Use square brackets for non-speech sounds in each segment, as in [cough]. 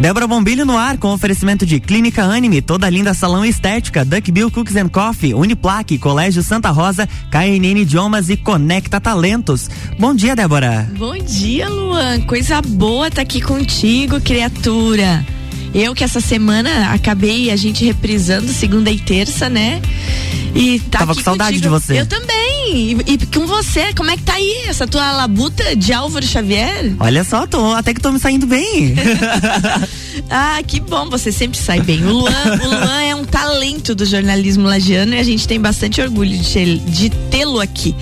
Débora Bombilho no ar com oferecimento de Clínica Anime, toda linda salão estética, Duck Bill Cooks and Coffee, Uniplaque, Colégio Santa Rosa, KNN Idiomas e Conecta Talentos. Bom dia, Débora. Bom dia, Luan. Coisa boa tá aqui contigo, criatura. Eu que essa semana acabei a gente reprisando segunda e terça, né? E tá Tava com saudade contigo. de você. Eu também. E, e, com você, como é que tá aí essa tua labuta de Álvaro Xavier? Olha só, tô, até que tô me saindo bem. [laughs] ah, que bom, você sempre sai bem. O Luan, o Luan é um talento do jornalismo lagiano e a gente tem bastante orgulho de, de tê-lo aqui.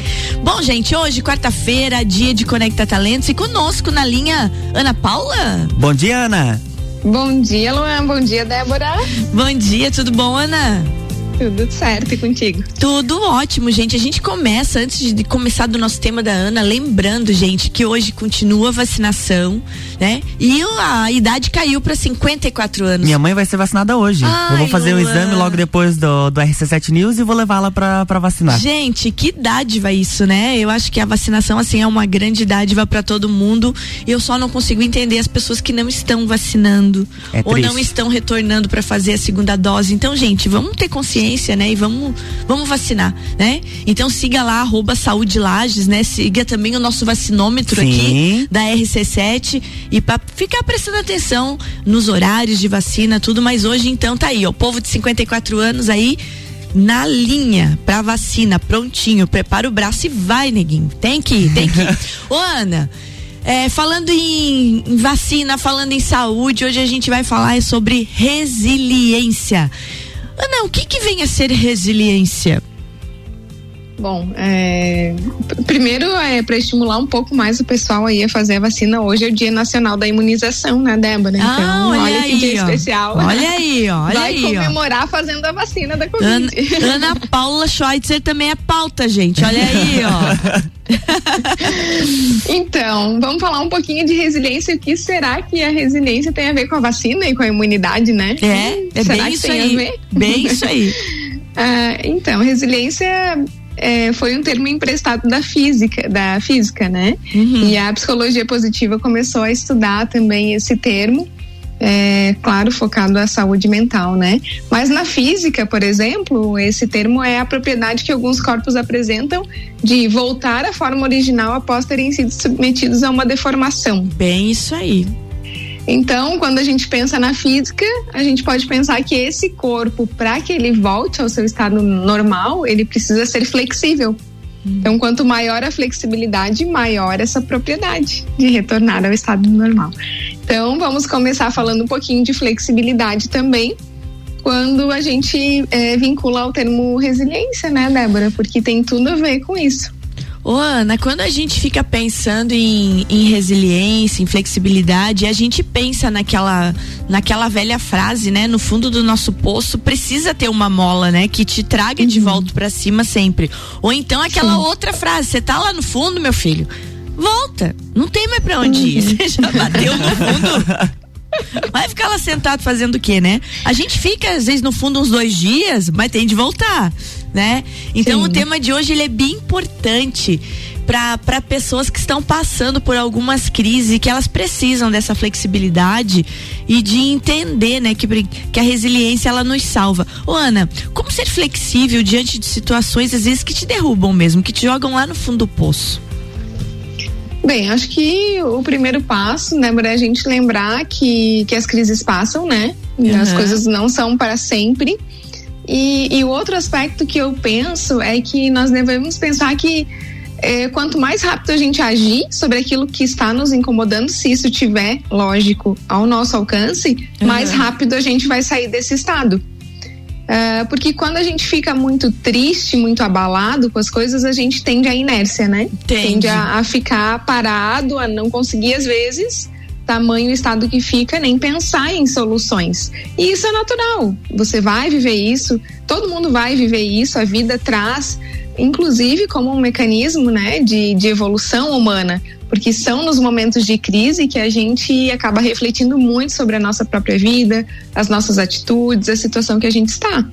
Bom, gente, hoje, quarta-feira, dia de Conecta Talentos e conosco na linha Ana Paula. Bom dia, Ana. Bom dia, Luan. Bom dia, Débora. Bom dia, tudo bom, Ana? Tudo certo e contigo? Tudo ótimo, gente. A gente começa, antes de começar do nosso tema da Ana, lembrando, gente, que hoje continua a vacinação, né? E a idade caiu para 54 anos. Minha mãe vai ser vacinada hoje. Ai, Eu vou fazer o um exame logo depois do, do RC7 News e vou levá-la para vacinar. Gente, que dádiva isso, né? Eu acho que a vacinação, assim, é uma grande dádiva para todo mundo. Eu só não consigo entender as pessoas que não estão vacinando é ou não estão retornando para fazer a segunda dose. Então, gente, vamos ter consciência né? E vamos, vamos vacinar, né? Então siga lá, arroba Saúde Lages, né? Siga também o nosso vacinômetro Sim. aqui da RC7 e para ficar prestando atenção nos horários de vacina, tudo, mas hoje então tá aí, ó, o povo de 54 anos aí na linha pra vacina, prontinho, prepara o braço e vai, neguinho. Tem que ir, tem que ir. [laughs] Ô, Ana, é, falando em, em, vacina, falando em saúde, hoje a gente vai falar sobre resiliência. Ana, o que, que vem a ser resiliência? Bom, é, primeiro é para estimular um pouco mais o pessoal aí a fazer a vacina. Hoje é o Dia Nacional da Imunização, né, Débora? Ah, então, olha, olha aí, que dia ó. especial. Olha aí, [laughs] ó, olha Vai aí, comemorar ó. fazendo a vacina da Covid. Ana, Ana Paula Schweitzer também é pauta, gente. Olha aí, ó. [laughs] então, vamos falar um pouquinho de resiliência. O que será que a resiliência tem a ver com a vacina e com a imunidade, né? É, é será bem isso aí. Bem isso aí. [laughs] ah, então, resiliência é, foi um termo emprestado da física, da física, né? Uhum. E a psicologia positiva começou a estudar também esse termo. É, claro, focado na saúde mental, né? Mas na física, por exemplo, esse termo é a propriedade que alguns corpos apresentam de voltar à forma original após terem sido submetidos a uma deformação. Bem, isso aí. Então, quando a gente pensa na física, a gente pode pensar que esse corpo, para que ele volte ao seu estado normal, ele precisa ser flexível. Hum. Então, quanto maior a flexibilidade, maior essa propriedade de retornar ao estado normal. Então, vamos começar falando um pouquinho de flexibilidade também, quando a gente é, vincula ao termo resiliência, né, Débora? Porque tem tudo a ver com isso. Ô Ana, quando a gente fica pensando em, em, resiliência, em flexibilidade, a gente pensa naquela, naquela velha frase, né? No fundo do nosso poço precisa ter uma mola, né? Que te traga uhum. de volta para cima sempre. Ou então aquela Sim. outra frase, você tá lá no fundo, meu filho, volta, não tem mais pra onde ir, uhum. você [laughs] já bateu no fundo. Vai ficar lá sentado fazendo o quê, né? A gente fica, às vezes, no fundo, uns dois dias, mas tem de voltar, né? Então, Sim. o tema de hoje, ele é bem importante para pessoas que estão passando por algumas crises que elas precisam dessa flexibilidade e de entender, né, que, que a resiliência ela nos salva. Ô Ana, como ser flexível diante de situações às vezes que te derrubam mesmo, que te jogam lá no fundo do poço? Bem, acho que o primeiro passo, né, é a gente lembrar que, que as crises passam, né? Uhum. As coisas não são para sempre. E, e o outro aspecto que eu penso é que nós devemos pensar que é, quanto mais rápido a gente agir sobre aquilo que está nos incomodando, se isso tiver, lógico, ao nosso alcance, uhum. mais rápido a gente vai sair desse estado. Uh, porque quando a gente fica muito triste, muito abalado com as coisas, a gente tende à inércia, né? Tende, tende a, a, ficar parado, a não conseguir, às vezes, tamanho estado que fica, nem pensar em soluções. E isso é natural. Você vai viver isso, todo mundo vai viver isso, a vida traz inclusive como um mecanismo né, de, de evolução humana, porque são nos momentos de crise que a gente acaba refletindo muito sobre a nossa própria vida, as nossas atitudes, a situação que a gente está.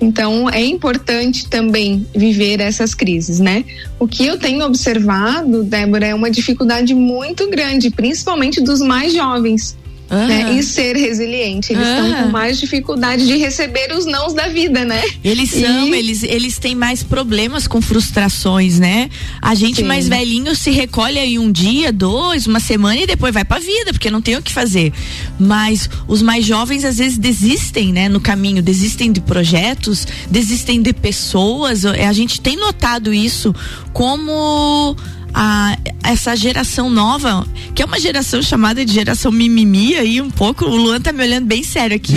Então é importante também viver essas crises, né? O que eu tenho observado, Débora, é uma dificuldade muito grande, principalmente dos mais jovens, uhum. né, em ser resiliente. Eles estão uhum. com mais dificuldade de receber os nãos da vida, né? Eles são, e... eles, eles têm mais problemas com frustrações, né? A gente Sim. mais velhinho se recolhe aí um dia, dois, uma semana e depois vai pra vida, porque não tem o que fazer. Mas os mais jovens às vezes desistem, né, no caminho, desistem de projetos, desistem de pessoas. A gente tem notado isso como a, essa geração nova, que é uma geração chamada de geração mimimi aí um pouco. O Luan tá me olhando bem sério aqui.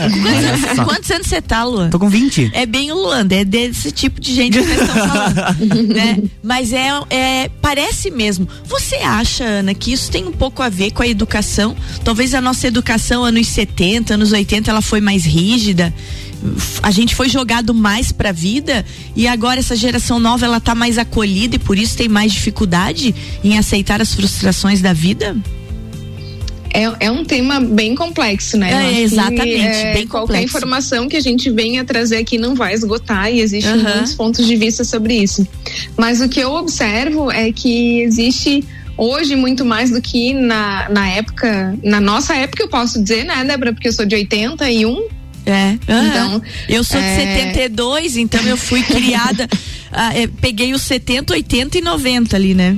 [laughs] quantos, anos, você tá, Luan? Tô com 20. É bem o Luan, é desse tipo de gente que falando. [laughs] né? Mas é, é, parece mesmo. Você acha, Ana, que isso tem um pouco a ver com a educação? Talvez a nossa educação anos 70, anos 80, ela foi mais rígida a gente foi jogado mais para a vida e agora essa geração nova ela tá mais acolhida e por isso tem mais dificuldade em aceitar as frustrações da vida? É, é um tema bem complexo, né? É, exatamente, é, bem qualquer complexo. informação que a gente venha trazer aqui não vai esgotar e existem uhum. muitos pontos de vista sobre isso. Mas o que eu observo é que existe hoje muito mais do que na, na época, na nossa época eu posso dizer, né, Débora, porque eu sou de 81, é. Uhum. Então, eu sou de é... 72, então eu fui criada. [laughs] ah, é, peguei os 70, 80 e 90 ali, né?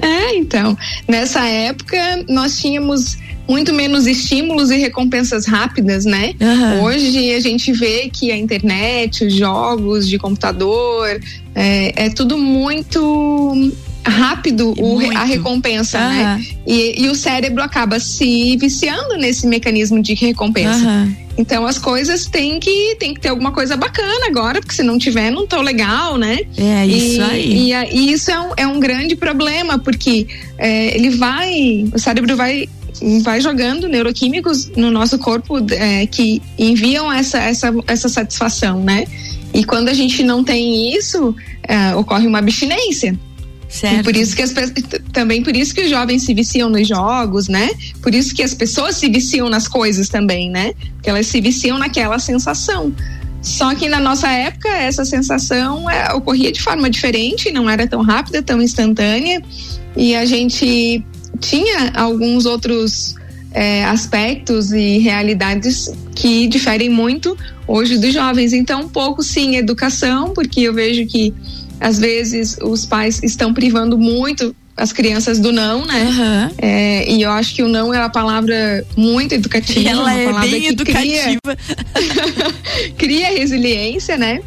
É, então. Nessa época, nós tínhamos muito menos estímulos e recompensas rápidas, né? Uhum. Hoje a gente vê que a internet, os jogos de computador, é, é tudo muito rápido o, a recompensa, uhum. né? E, e, o cérebro acaba se viciando nesse mecanismo de recompensa. Uhum. Então as coisas têm que, tem que ter alguma coisa bacana agora, porque se não tiver, não tô legal, né? É isso e, aí. E, e, isso é um, é um grande problema, porque é, ele vai, o cérebro vai vai jogando neuroquímicos no nosso corpo é, que enviam essa, essa, essa satisfação, né? E quando a gente não tem isso, é, ocorre uma abstinência. Certo. E por isso que as também por isso que os jovens se viciam nos jogos, né? Por isso que as pessoas se viciam nas coisas também, né? Porque elas se viciam naquela sensação. Só que na nossa época essa sensação é, ocorria de forma diferente, não era tão rápida, tão instantânea, e a gente tinha alguns outros é, aspectos e realidades que diferem muito hoje dos jovens. Então, um pouco sim educação, porque eu vejo que às vezes os pais estão privando muito as crianças do não, né? Uhum. É, e eu acho que o não é uma palavra muito educativa. Ela uma é palavra bem educativa. Cria, [laughs] cria resiliência, né?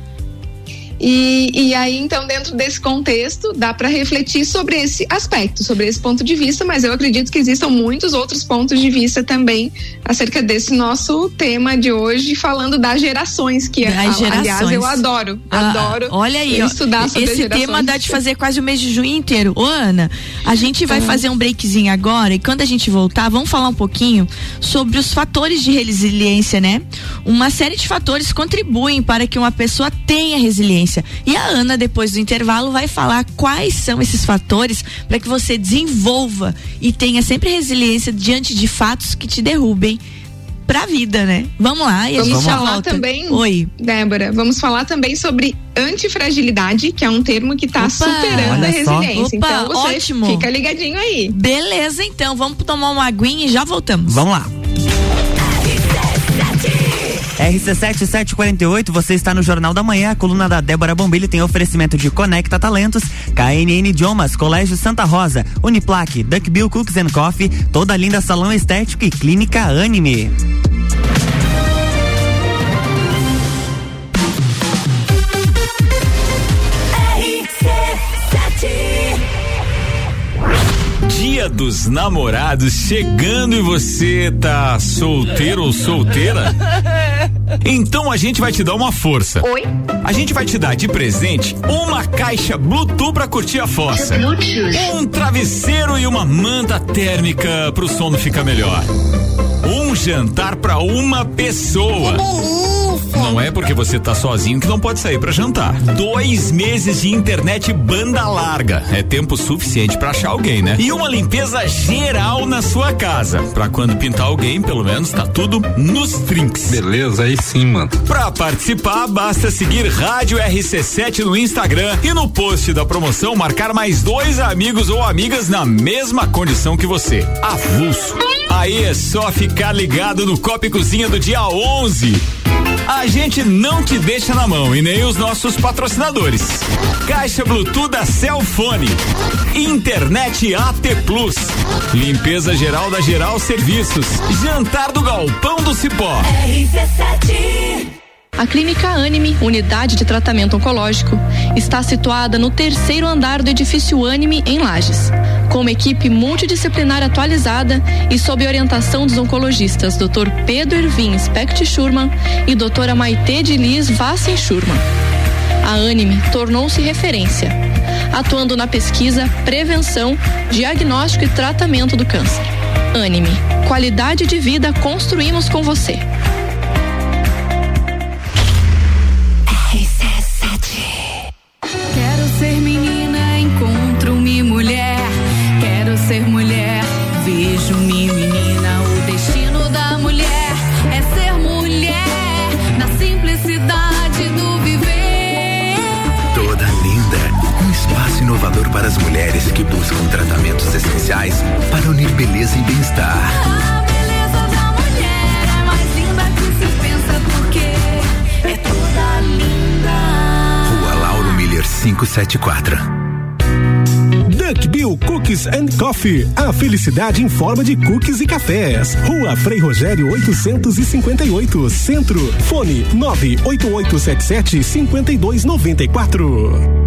E, e aí, então, dentro desse contexto, dá para refletir sobre esse aspecto, sobre esse ponto de vista, mas eu acredito que existam muitos outros pontos de vista também acerca desse nosso tema de hoje, falando das gerações, que das gerações. aliás eu adoro, ah, adoro olha aí, estudar sobre Esse tema dá de fazer quase o mês de junho inteiro. Ô, Ana, a gente vai uhum. fazer um breakzinho agora e quando a gente voltar, vamos falar um pouquinho sobre os fatores de resiliência, né? Uma série de fatores contribuem para que uma pessoa tenha resiliência resiliência. E a Ana, depois do intervalo, vai falar quais são esses fatores para que você desenvolva e tenha sempre resiliência diante de fatos que te derrubem pra vida, né? Vamos lá, e vamos a gente falar volta. também, Oi. Débora, vamos falar também sobre antifragilidade, que é um termo que tá Opa, superando a resiliência. Opa, então você ótimo. fica ligadinho aí. Beleza, então, vamos tomar uma aguinha e já voltamos. Vamos lá. RC7748, você está no Jornal da Manhã, a coluna da Débora Bombilho tem oferecimento de Conecta Talentos, KNN Idiomas, Colégio Santa Rosa, Uniplaque, Duckbill Cooks and Coffee, toda linda salão estético e clínica Anime. Dia dos Namorados chegando e você tá solteiro ou solteira? [laughs] Então a gente vai te dar uma força. Oi? A gente vai te dar de presente uma caixa Bluetooth pra curtir a fossa. Um travesseiro e uma manta térmica pro sono ficar melhor. Um jantar pra uma pessoa. Que delícia! Não é porque você tá sozinho que não pode sair para jantar. Dois meses de internet banda larga. É tempo suficiente para achar alguém, né? E uma limpeza geral na sua casa. Pra quando pintar alguém, pelo menos tá tudo nos trinks. Beleza, aí sim, mano. Pra participar, basta seguir Rádio RC7 no Instagram e no post da promoção marcar mais dois amigos ou amigas na mesma condição que você. Avulso. Aí é só ficar ligado no Copa e Cozinha do dia 11. A gente não te deixa na mão e nem os nossos patrocinadores. Caixa Bluetooth da Celfone. Internet AT Plus. Limpeza geral da Geral Serviços. Jantar do Galpão do Cipó. RC7 a Clínica Anime, unidade de tratamento oncológico, está situada no terceiro andar do edifício Anime, em Lages. Com uma equipe multidisciplinar atualizada e sob orientação dos oncologistas Dr. Pedro Ervin Specht Schurman e doutora Maite de Liz Vassen Schurman. A Anime tornou-se referência, atuando na pesquisa, prevenção, diagnóstico e tratamento do câncer. Anime, qualidade de vida construímos com você. 574. Duck Bill Cookies and Coffee. A felicidade em forma de cookies e cafés. Rua Frei Rogério 858, Centro. Fone 98877 5294.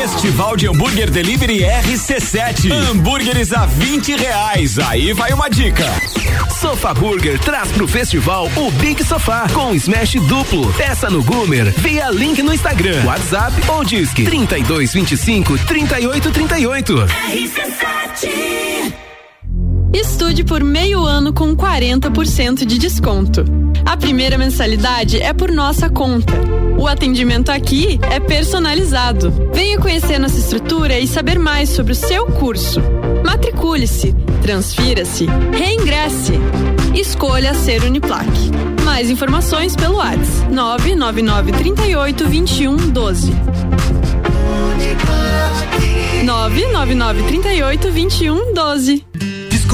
Festival de Hambúrguer Delivery RC7. Hambúrgueres a 20 reais. Aí vai uma dica. Sofa Burger traz pro festival o Big Sofá com smash duplo. Peça no Goomer via link no Instagram, WhatsApp ou Disque 3225 3838. RC7 Estude por meio ano com 40% de desconto. A primeira mensalidade é por nossa conta. O atendimento aqui é personalizado. Venha conhecer nossa estrutura e saber mais sobre o seu curso. Matricule-se, transfira-se, reingresse. Escolha ser Uniplac. Mais informações pelo WhatsApp 999 38 21 12. 999 38 21 12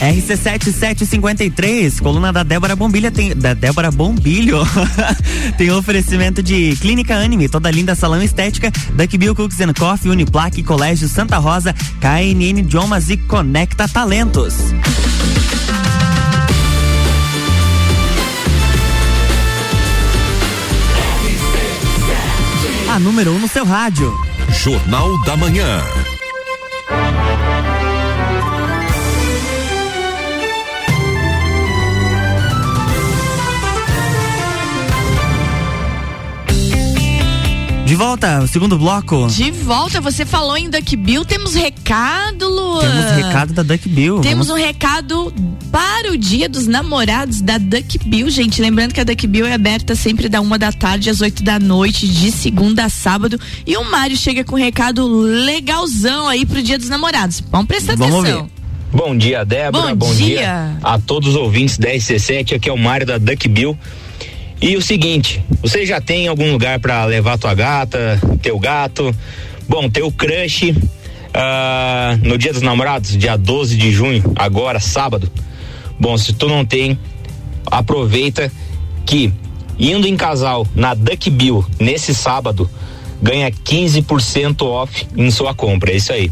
RC7753, coluna da Débora Bombilha tem da Débora Bombilho [laughs] tem oferecimento de Clínica Anime, toda linda salão estética, Duck Bill Cooks and Coffee, Uniplaque, Colégio Santa Rosa, KNN Idiomas e Conecta Talentos. A número 1 um no seu rádio. Jornal da Manhã. De volta, o segundo bloco. De volta, você falou em Duck Bill, temos recado, Luan. Temos recado da Duck Bill. Temos Vamos- um recado para o dia dos namorados da Duck Bill, gente. Lembrando que a Duck Bill é aberta sempre da uma da tarde às 8 da noite, de segunda a sábado. E o Mário chega com um recado legalzão aí pro dia dos namorados. Vamos prestar Vamos atenção. ouvir. Bom dia, Débora. Bom Bom, dia. dia. a todos os ouvintes da RC7. Aqui é o Mário da Duck Bill. E o seguinte, você já tem algum lugar pra levar tua gata, teu gato? Bom, teu crush ah, no Dia dos Namorados, dia 12 de junho, agora sábado. Bom, se tu não tem, aproveita que indo em casal na Duck Bill nesse sábado ganha 15% off em sua compra. É isso aí.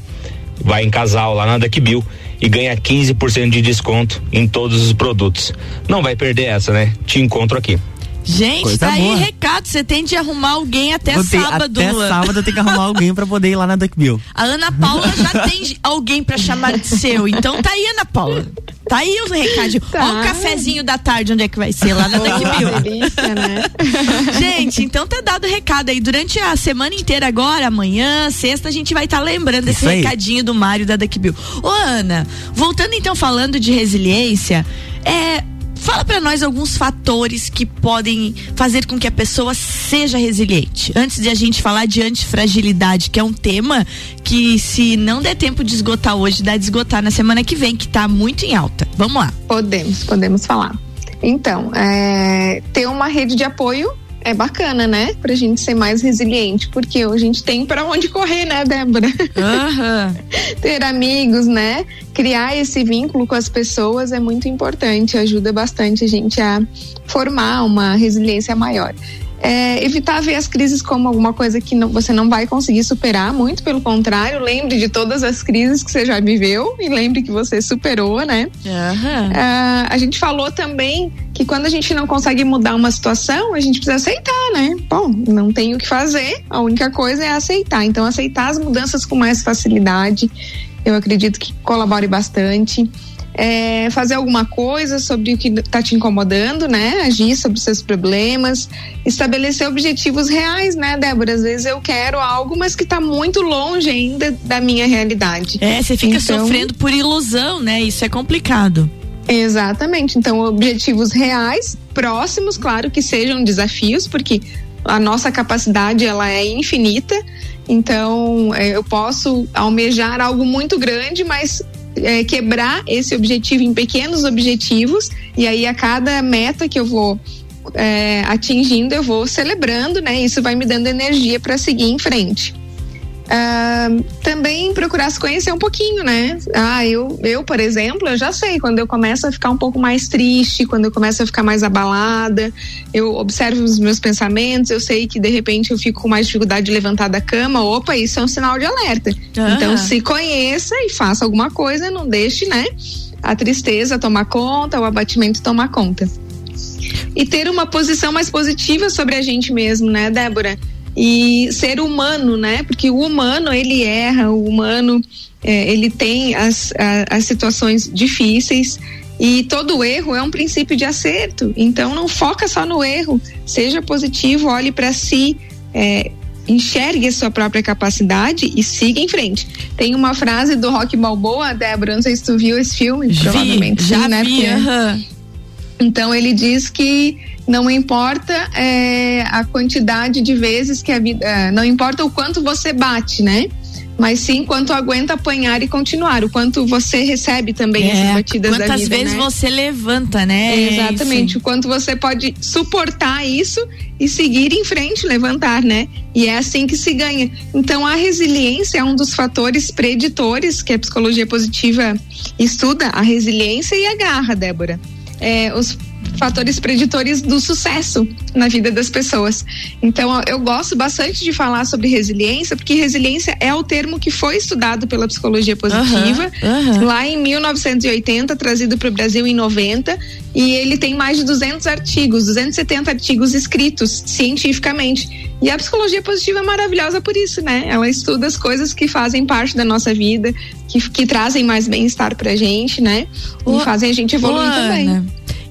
Vai em casal lá na Duck Bill e ganha 15% de desconto em todos os produtos. Não vai perder essa, né? Te encontro aqui. Gente, Coisa tá aí boa. recado. Você tem de arrumar alguém até Vou ter- sábado, Até Luan. sábado eu tenho que arrumar alguém pra poder ir lá na Duck Bill. A Ana Paula já [laughs] tem alguém pra chamar de seu. Então tá aí, Ana Paula. Tá aí o recadinho. Tá. Ó o cafezinho da tarde, onde é que vai ser? Lá na Duck Bill. delícia, né? [laughs] Gente, então tá dado o recado aí. Durante a semana inteira agora, amanhã, sexta, a gente vai estar lembrando esse Isso aí. recadinho do Mário da Duck Bill. Ô, Ana, voltando então falando de resiliência, é. Fala pra nós alguns fatores que podem fazer com que a pessoa seja resiliente. Antes de a gente falar de antifragilidade, que é um tema que, se não der tempo de esgotar hoje, dá de esgotar na semana que vem, que tá muito em alta. Vamos lá. Podemos, podemos falar. Então, é, ter uma rede de apoio é bacana, né? Pra gente ser mais resiliente, porque a gente tem pra onde correr, né, Débora? Aham. [laughs] ter amigos, né? Criar esse vínculo com as pessoas é muito importante, ajuda bastante a gente a formar uma resiliência maior. É, evitar ver as crises como alguma coisa que não- você não vai conseguir superar, muito pelo contrário, lembre de todas as crises que você já viveu e lembre que você superou, né? Ah, a gente falou também que quando a gente não consegue mudar uma situação, a gente precisa aceitar, né? Bom, não tem o que fazer, a única coisa é aceitar. Então, aceitar as mudanças com mais facilidade, eu acredito que colabore bastante. É, fazer alguma coisa sobre o que está te incomodando, né? Agir sobre seus problemas, estabelecer objetivos reais, né, Débora? Às vezes eu quero algo, mas que está muito longe ainda da minha realidade. É, você fica Então- sofrendo por ilusão, né? Isso é complicado. Exatamente. Então, objetivos reais, próximos, claro que sejam desafios, porque a nossa capacidade ela é infinita. Então, é, eu posso almejar algo muito grande, mas é, quebrar esse objetivo em pequenos objetivos e aí a cada meta que eu vou é, atingindo, eu vou celebrando, né? Isso vai me dando energia para seguir em frente. Ah, também procurar se conhecer um pouquinho, né? Ah, eu, eu, por exemplo, eu já sei quando eu começo a ficar um pouco mais triste, quando eu começo a ficar mais abalada, eu observo os meus pensamentos, eu sei que de repente eu fico com mais dificuldade de levantar da cama, opa, isso é um sinal de alerta. Então, se conheça e faça alguma coisa, não deixe, né? A tristeza tomar conta, o abatimento tomar conta. E ter uma posição mais positiva sobre a gente mesmo, né, Débora? E ser humano, né? Porque o humano, ele erra, o humano, eh, ele tem as, a- as situações difíceis. E todo erro é um princípio de acerto. Então não foca só no erro. Seja positivo, olhe para si, eh, enxergue a sua própria capacidade e siga em frente. Tem uma frase do Rock Balboa, Débora, não sei se tu viu esse filme, Vi, provavelmente já né? vi. Então ele diz que não importa é, a quantidade de vezes que a vida. é, não importa o quanto você bate, né? Mas sim quanto aguenta apanhar e continuar, o quanto você recebe também essas É, batidas da quantas vezes né? você levanta, né? Exatamente, Isso. o quanto você pode suportar isso e seguir em frente, levantar, né? E é assim que se ganha. Então a resiliência é um dos fatores preditores que a psicologia positiva estuda, a resiliência e a garra, Débora. É, os fatores preditores do sucesso na vida das pessoas. Então, eu gosto bastante de falar sobre resiliência, porque resiliência é o termo que foi estudado pela psicologia positiva, Aham, aham. lá em 1980, trazido para o Brasil em 90, e ele tem mais de 200 artigos, 270 artigos escritos cientificamente. E a psicologia positiva é maravilhosa por isso, né? Ela estuda as coisas que fazem parte da nossa vida, que, que trazem mais bem-estar pra gente, né? E fazem a gente evoluir também.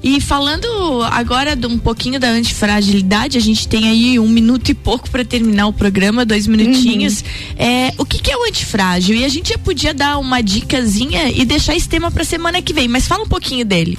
E falando agora de um pouquinho da antifragilidade, a gente tem aí um minuto e pouco para terminar o programa, dois minutinhos. É, o que, que é o antifrágil? E a gente já podia dar uma dicasinha e deixar esse tema para semana que vem, mas fala um pouquinho dele.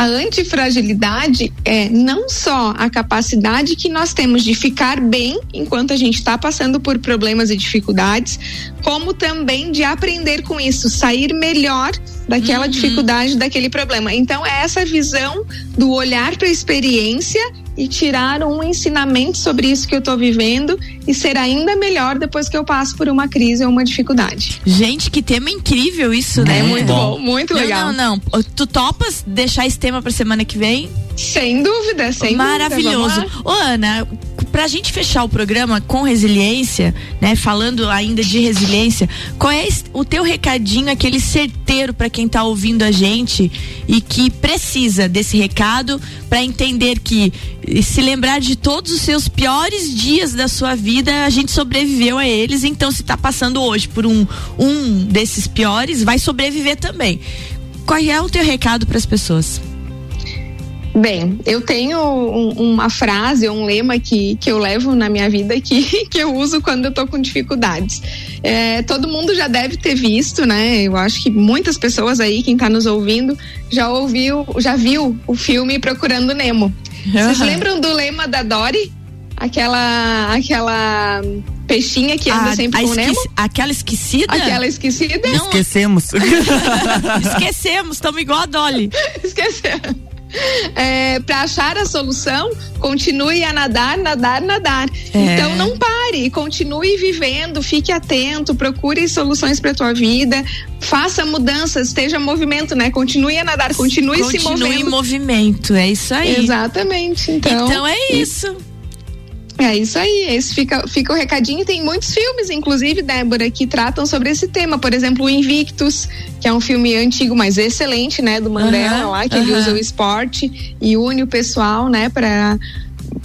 A antifragilidade é não só a capacidade que nós temos de ficar bem enquanto a gente está passando por problemas e dificuldades, como também de aprender com isso, sair melhor daquela dificuldade, daquele problema. Então é essa visão do olhar para a experiência e tirar um ensinamento sobre isso que eu estou vivendo e ser ainda melhor depois que eu passo por uma crise ou uma dificuldade. Gente, que tema incrível isso, né? É muito bom, muito Não, legal. Não, não. Tu topas deixar esse tema pra semana que vem? Sem dúvida, sem Maravilhoso. dúvida. Ô, Ana, pra gente fechar o programa com resiliência, né? Falando ainda de resiliência, qual é o teu recadinho, aquele certeiro pra quem tá ouvindo a gente e que precisa desse recado pra entender que se lembrar de todos os seus piores dias da sua vida, a gente sobreviveu a eles, então se tá passando hoje por um um desses piores, vai sobreviver também. Qual é o teu recado pras pessoas? Bem, eu tenho um- uma frase, um lema que, que eu levo na minha vida que, [laughs] que eu uso quando eu tô com dificuldades. É, todo mundo já deve ter visto, né? Eu acho que muitas pessoas aí, quem tá nos ouvindo, já ouviu, já viu o filme Procurando Nemo. Vocês Aham. lembram do lema da Dory? Aquela, aquela peixinha que anda A- sempre a com o Nemo? Aquela esquecida? Aquela esquecida? Esquecemos. [laughs] Esquecemos, estamos igual a Dolly. [laughs] Esqueceu. É, para achar a solução, continue a nadar, nadar, nadar. É. Então não pare, continue vivendo, fique atento, procure soluções para tua vida, faça mudanças, esteja em movimento, né? Continue a nadar, continue, se Continue movendo. em movimento, é isso aí. Exatamente. Então, Então é isso. É isso aí, esse fica, fica o recadinho. Tem muitos filmes, inclusive, Débora, que tratam sobre esse tema. Por exemplo, o Invictus, que é um filme antigo, mas excelente, né? Do Mandela Aham, lá, que ele aham. usa o esporte e une o pessoal, né, para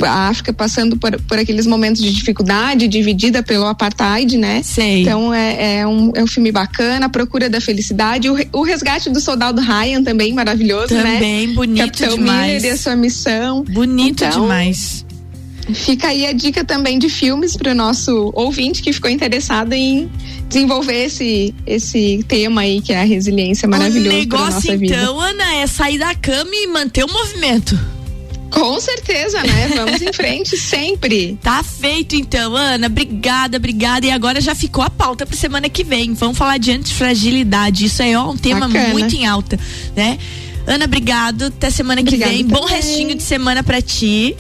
a África passando por, por aqueles momentos de dificuldade, dividida pelo apartheid, né? Sei. Então é, é, um, é um filme bacana, a procura da felicidade, o, o resgate do soldado Ryan também maravilhoso, né? Também bonito Capitão demais. Miller e a sua missão. Bonito Então, demais. Fica aí a dica também de filmes para o nosso ouvinte que ficou interessado em desenvolver esse, esse tema aí, que é a resiliência maravilhosa o para negócio nossa vida. então, Ana, é sair da cama e manter o movimento. Com certeza, né? Vamos em frente sempre. [laughs] Tá feito então, Ana. Obrigada, obrigada. E agora já ficou a pauta pra semana que vem. Vamos falar de antifragilidade. Isso aí é um tema Bacana. muito em alta, né? Ana, obrigado. Até semana que Obrigada vem. Bom também. restinho de semana pra ti.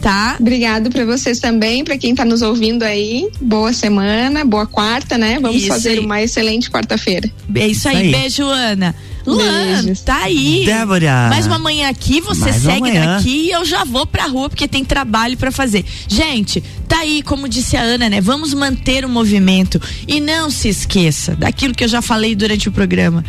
Tá? Obrigado para vocês também, para quem está nos ouvindo aí. Boa semana, boa quarta, né? Vamos Isso fazer aí. uma excelente quarta-feira. É isso aí. Aí. Beijo, Ana. Luan, Beijos. tá aí. Débora. Mais uma manhã aqui, você Mais segue daqui e eu já vou pra rua porque tem trabalho pra fazer. Gente, tá aí, como disse a Ana, né? Vamos manter o movimento e não se esqueça daquilo que eu já falei durante o programa.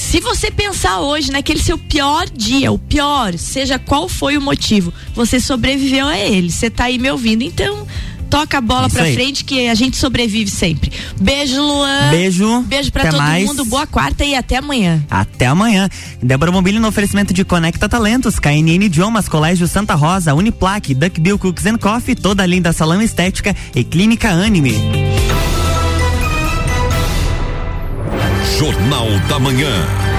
Se você pensar hoje naquele seu pior dia, o pior, seja qual foi o motivo, você sobreviveu a ele. Você tá aí me ouvindo, então toca a bola Isso pra aí. frente que a gente sobrevive sempre. Beijo, Luan. Beijo. Beijo pra Até todo mais. mundo. Boa quarta e até amanhã. Até amanhã. Débora Mobílio no oferecimento de Conecta Talentos, KNN Idiomas, Colégio Santa Rosa, Uniplaque, Duckbill Cooks and Coffee, toda linda salão estética e Clínica Anime. Jornal da Manhã.